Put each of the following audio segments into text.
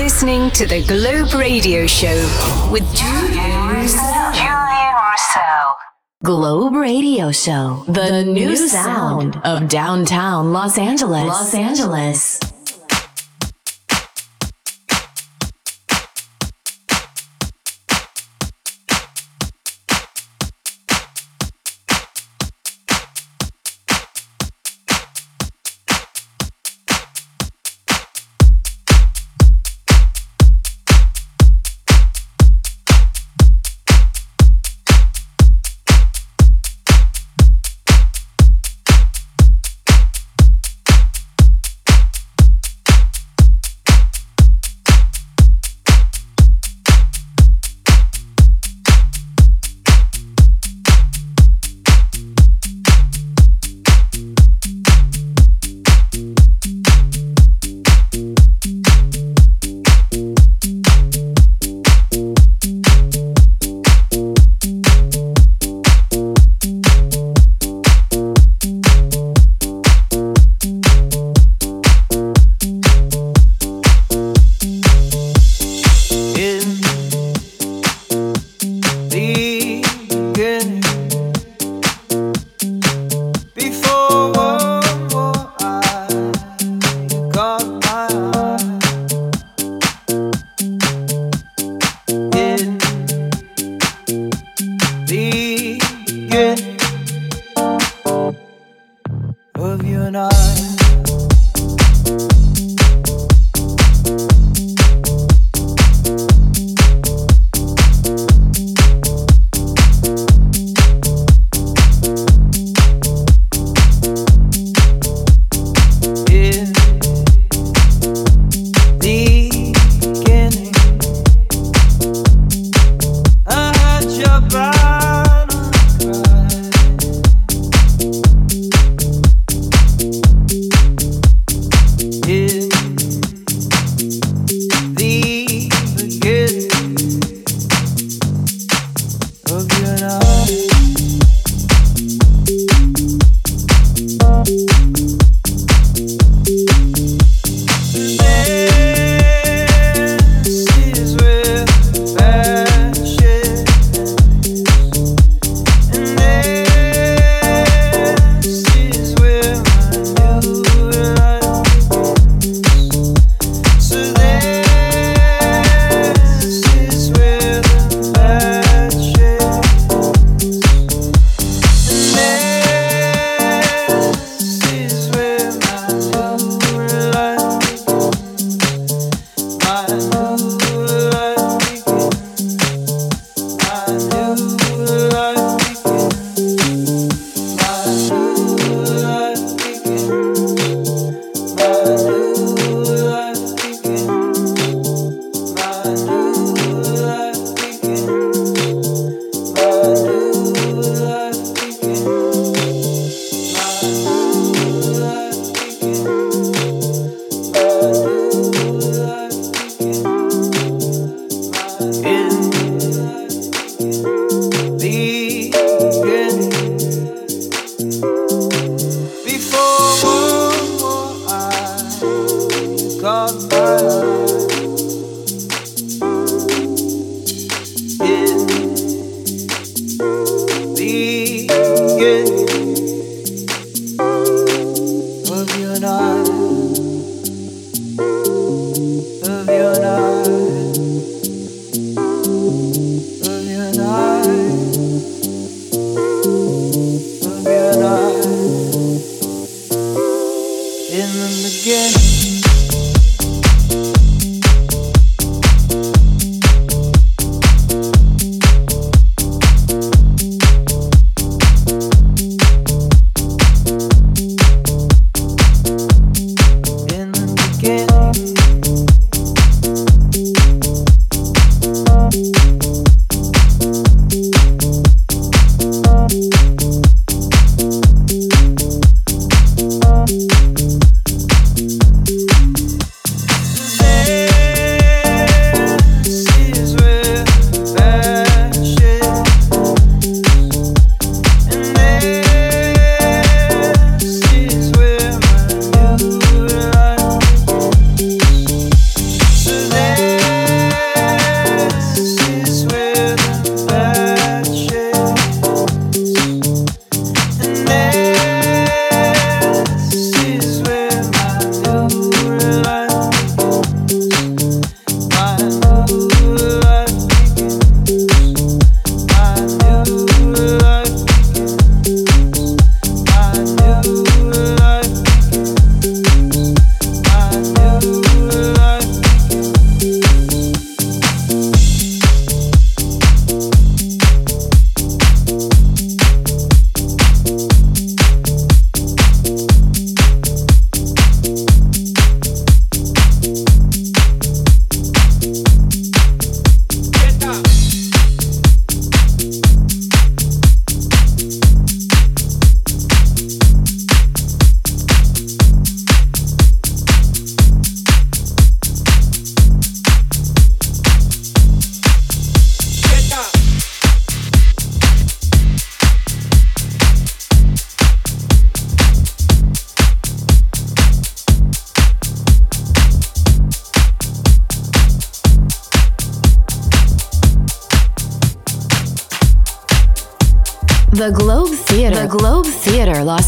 listening to the Globe Radio Show with Julien Roussel. Julien Roussel. Globe Radio Show, the, the new sound of downtown Los Angeles. Los Angeles.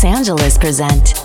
Los Angeles present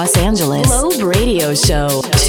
Los Angeles. Globe Radio Show.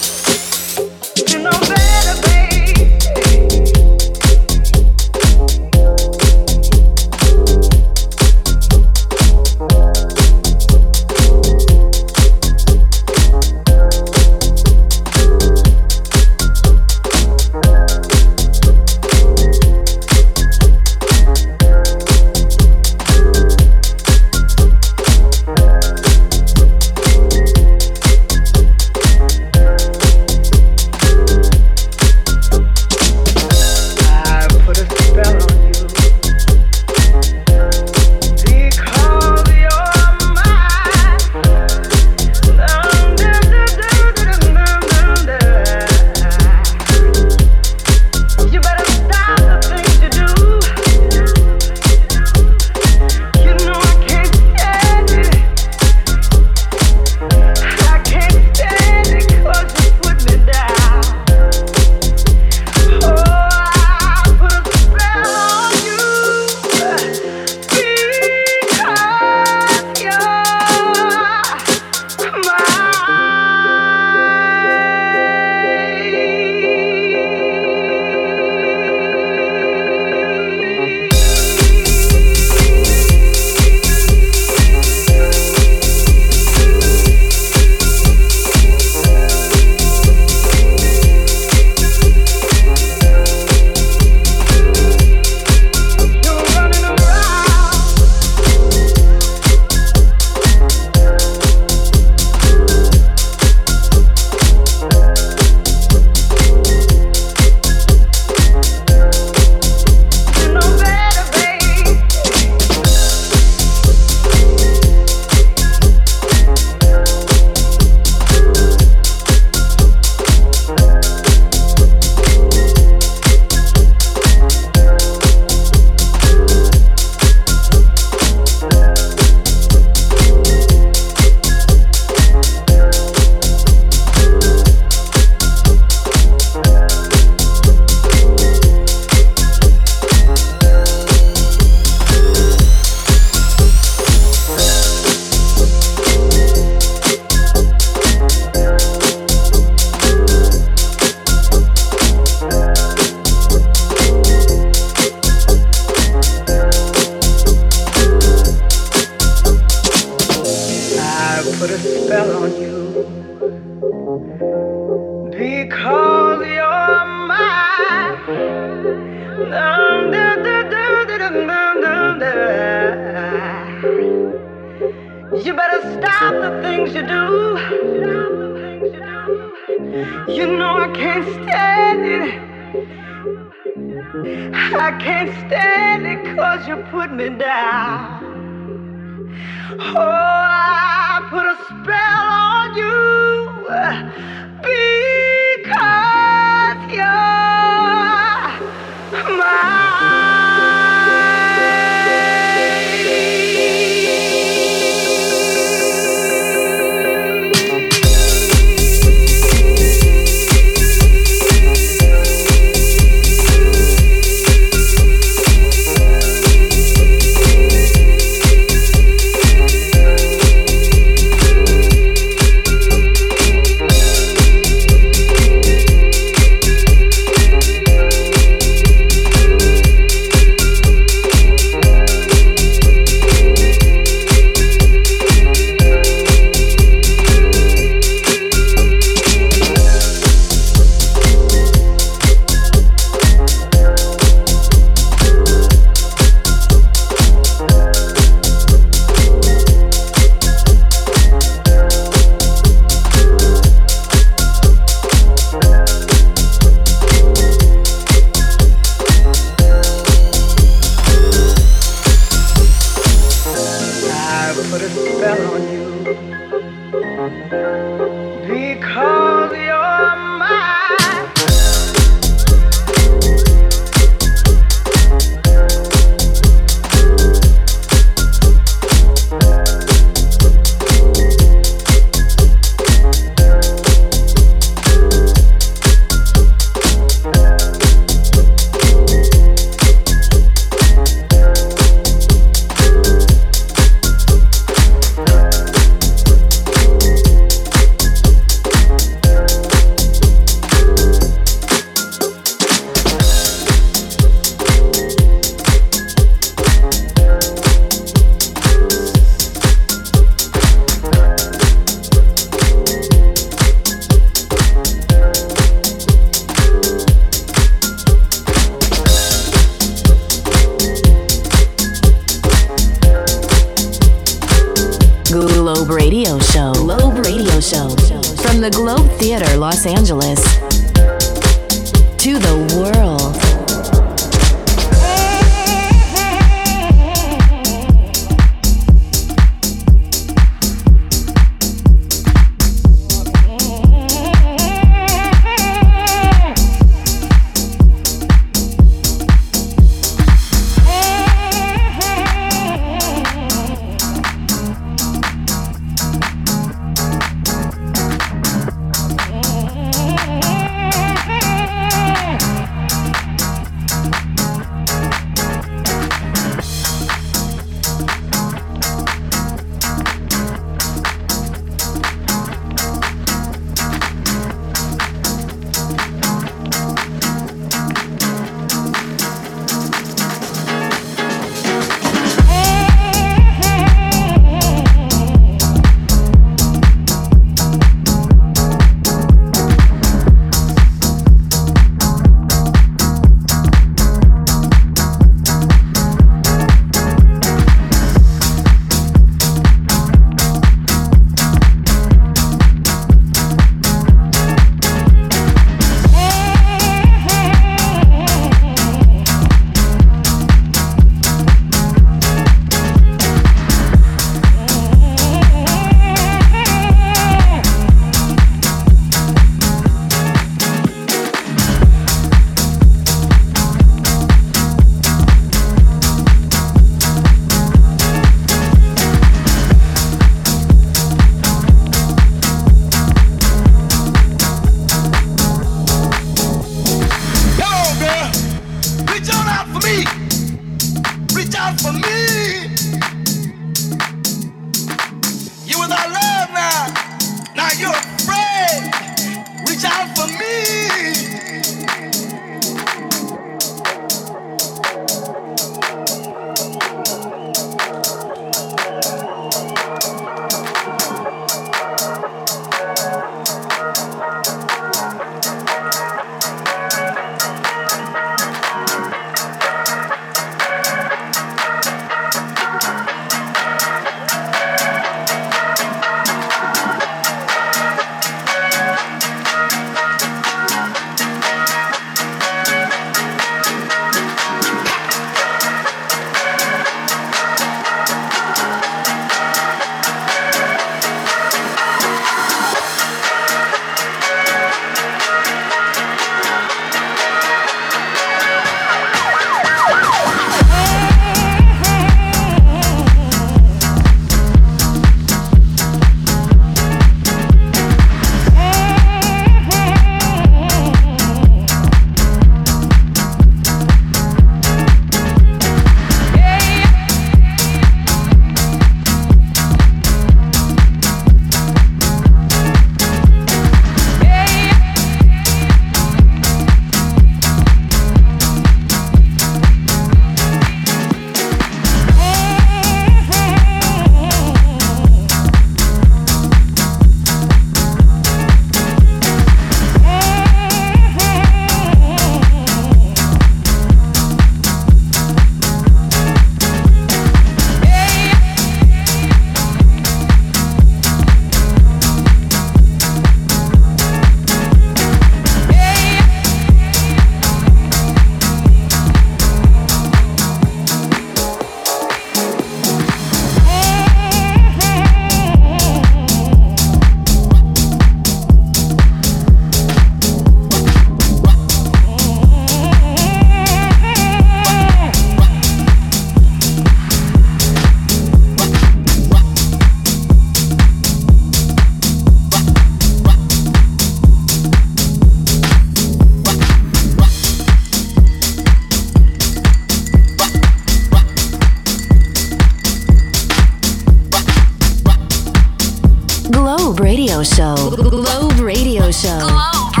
Show. Globe Radio Show. Globe.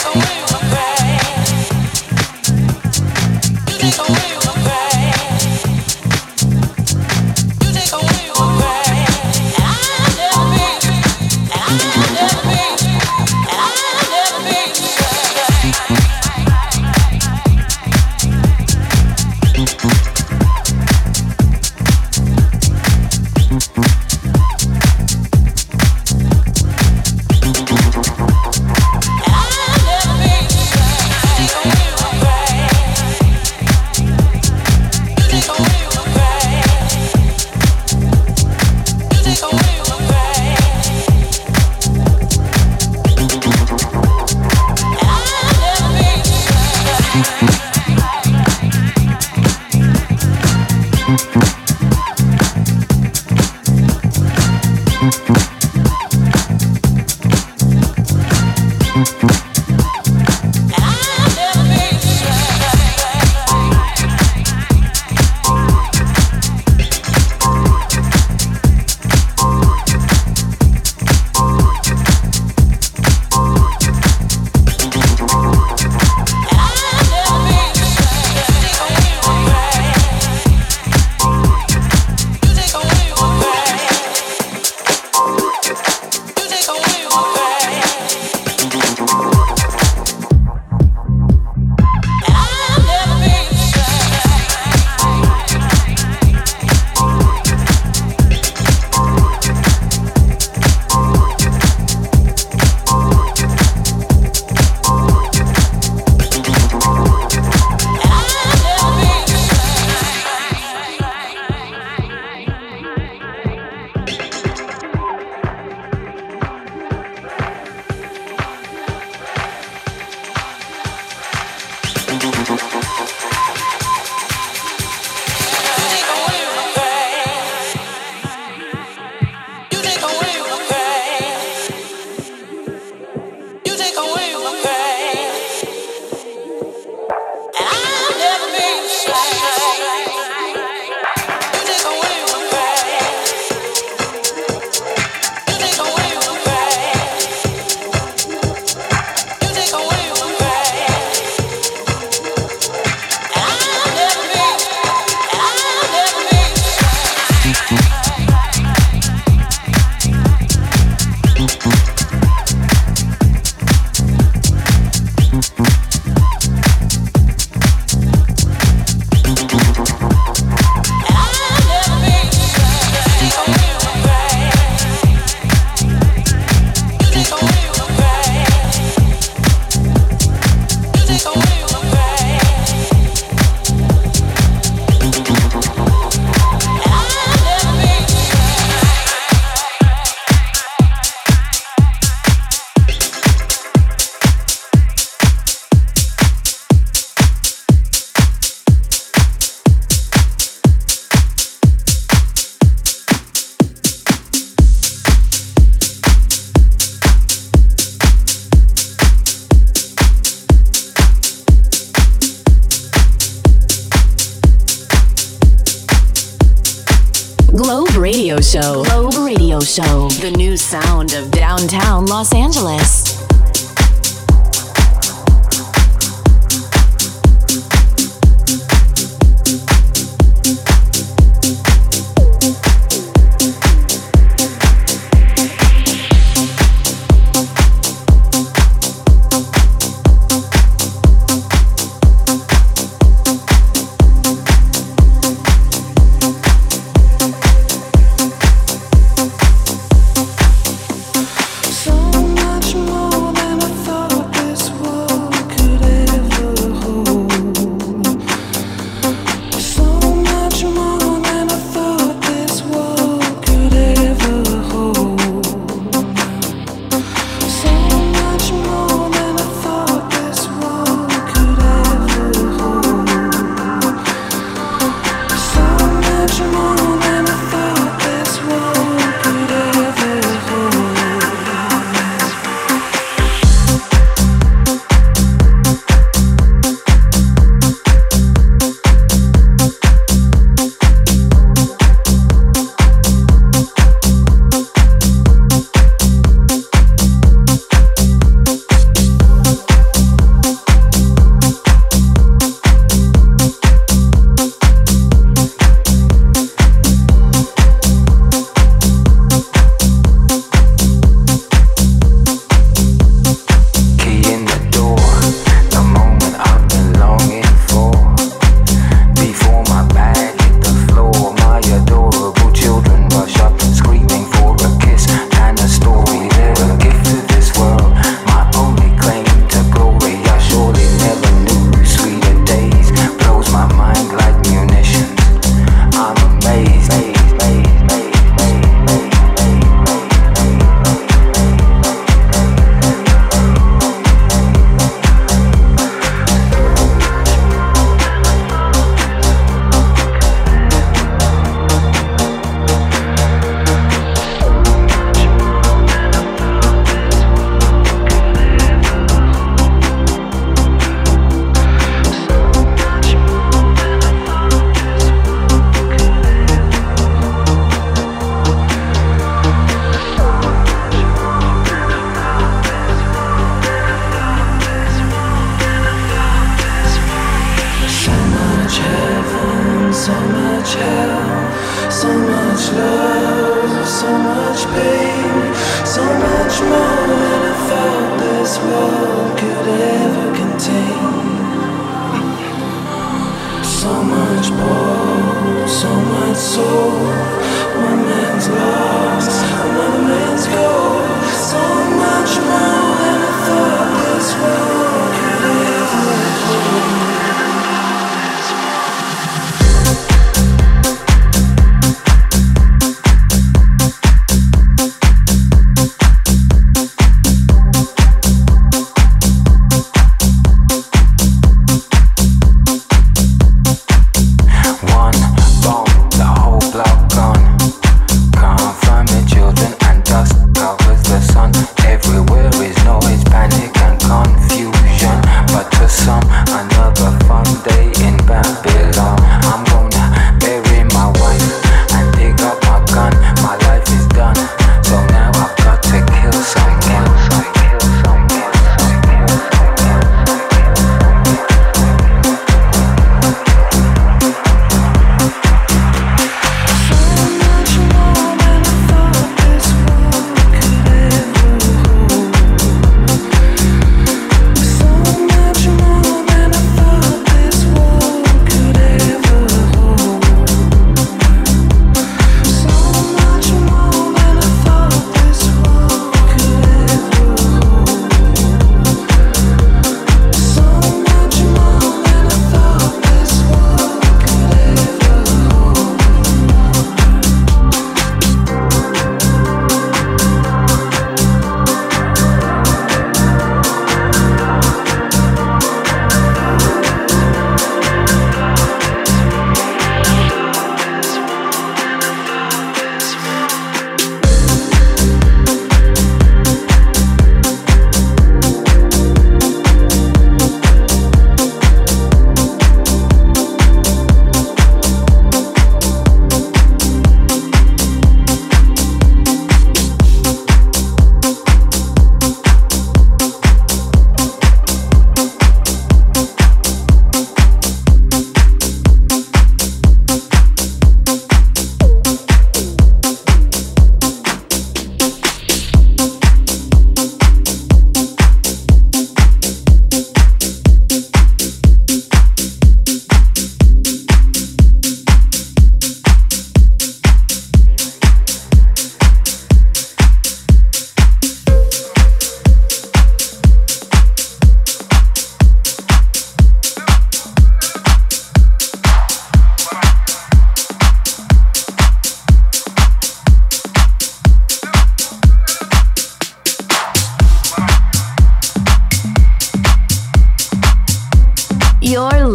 Sound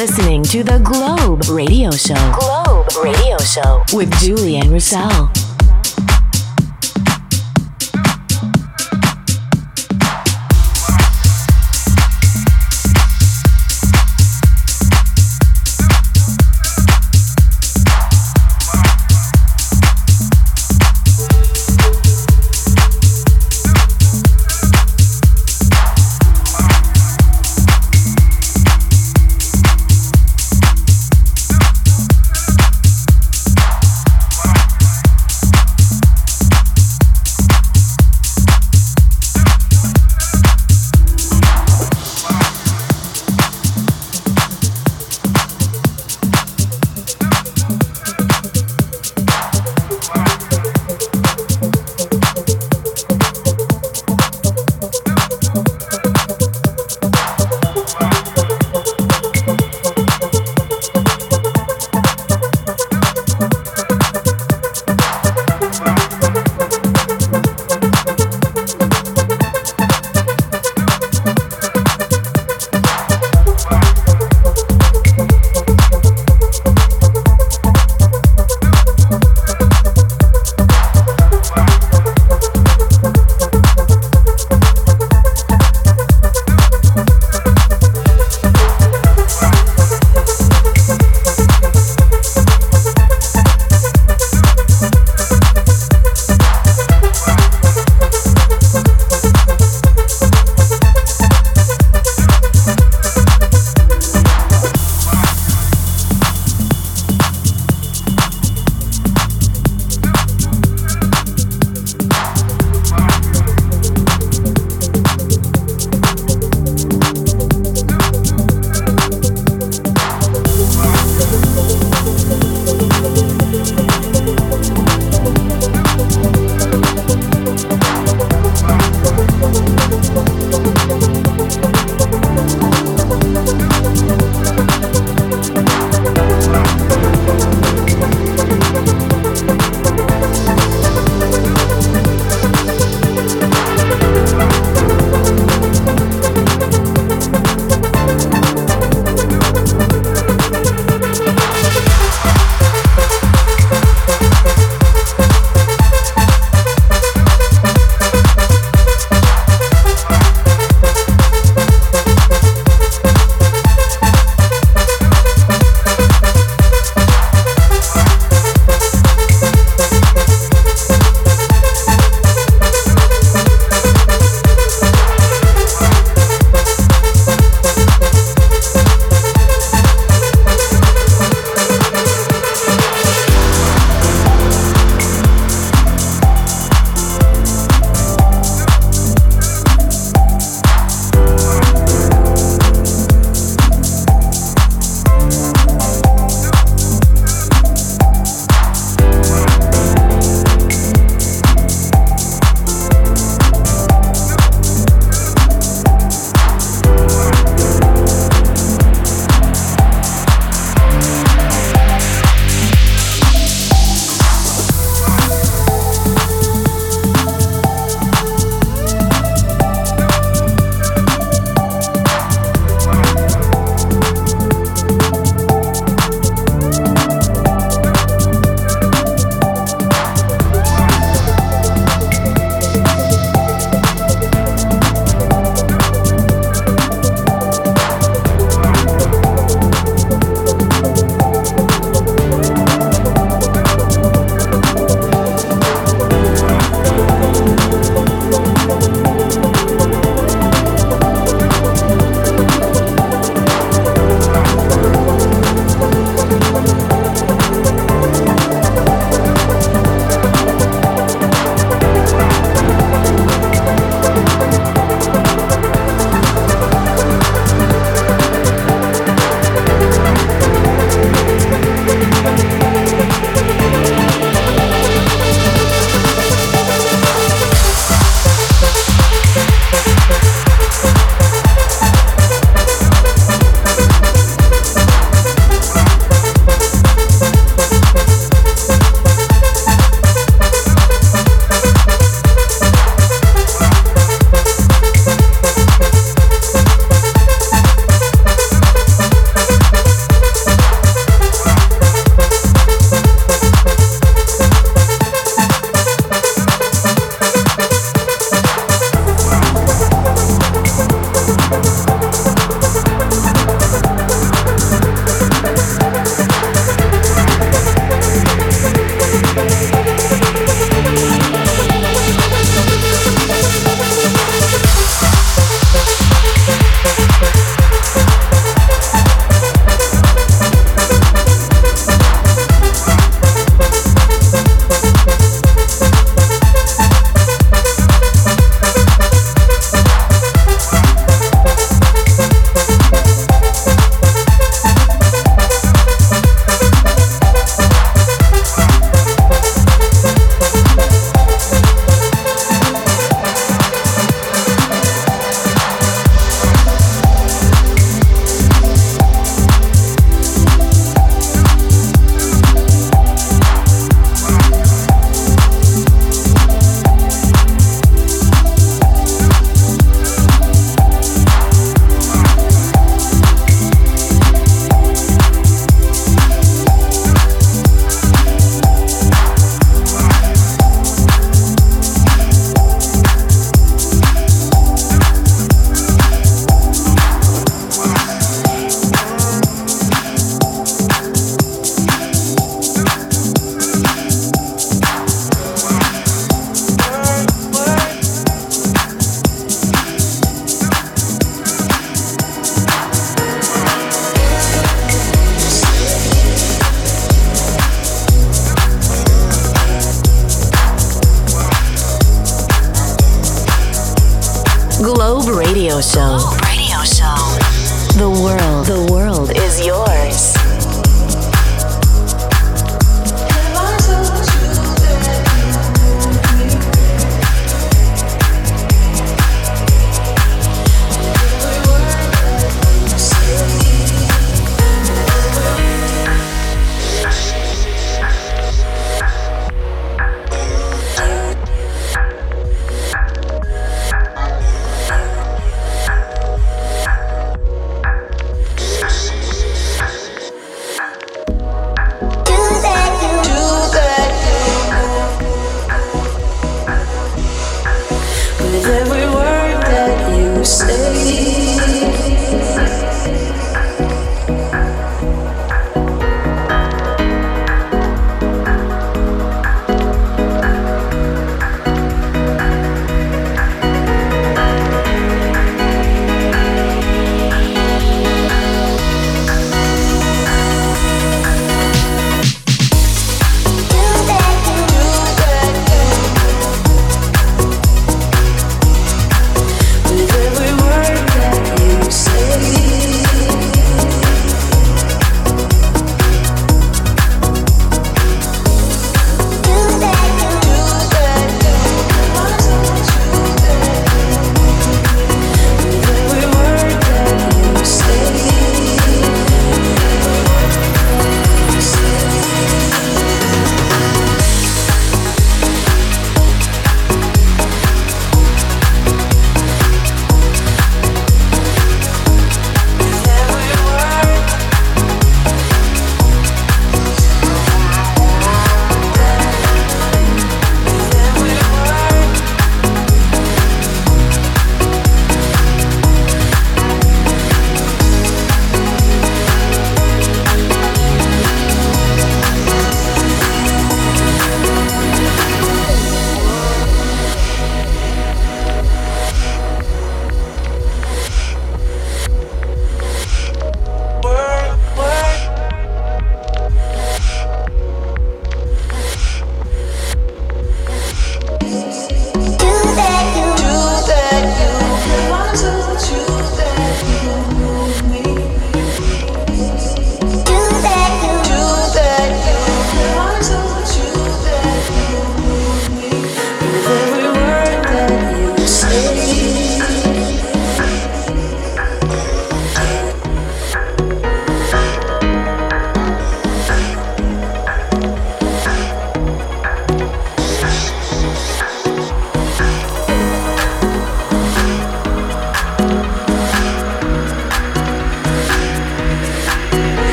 listening to the Globe Radio Show. Globe Radio Show with Julien Roussel.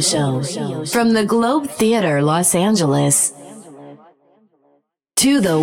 Show. From the Globe Theatre, Los Angeles. To the.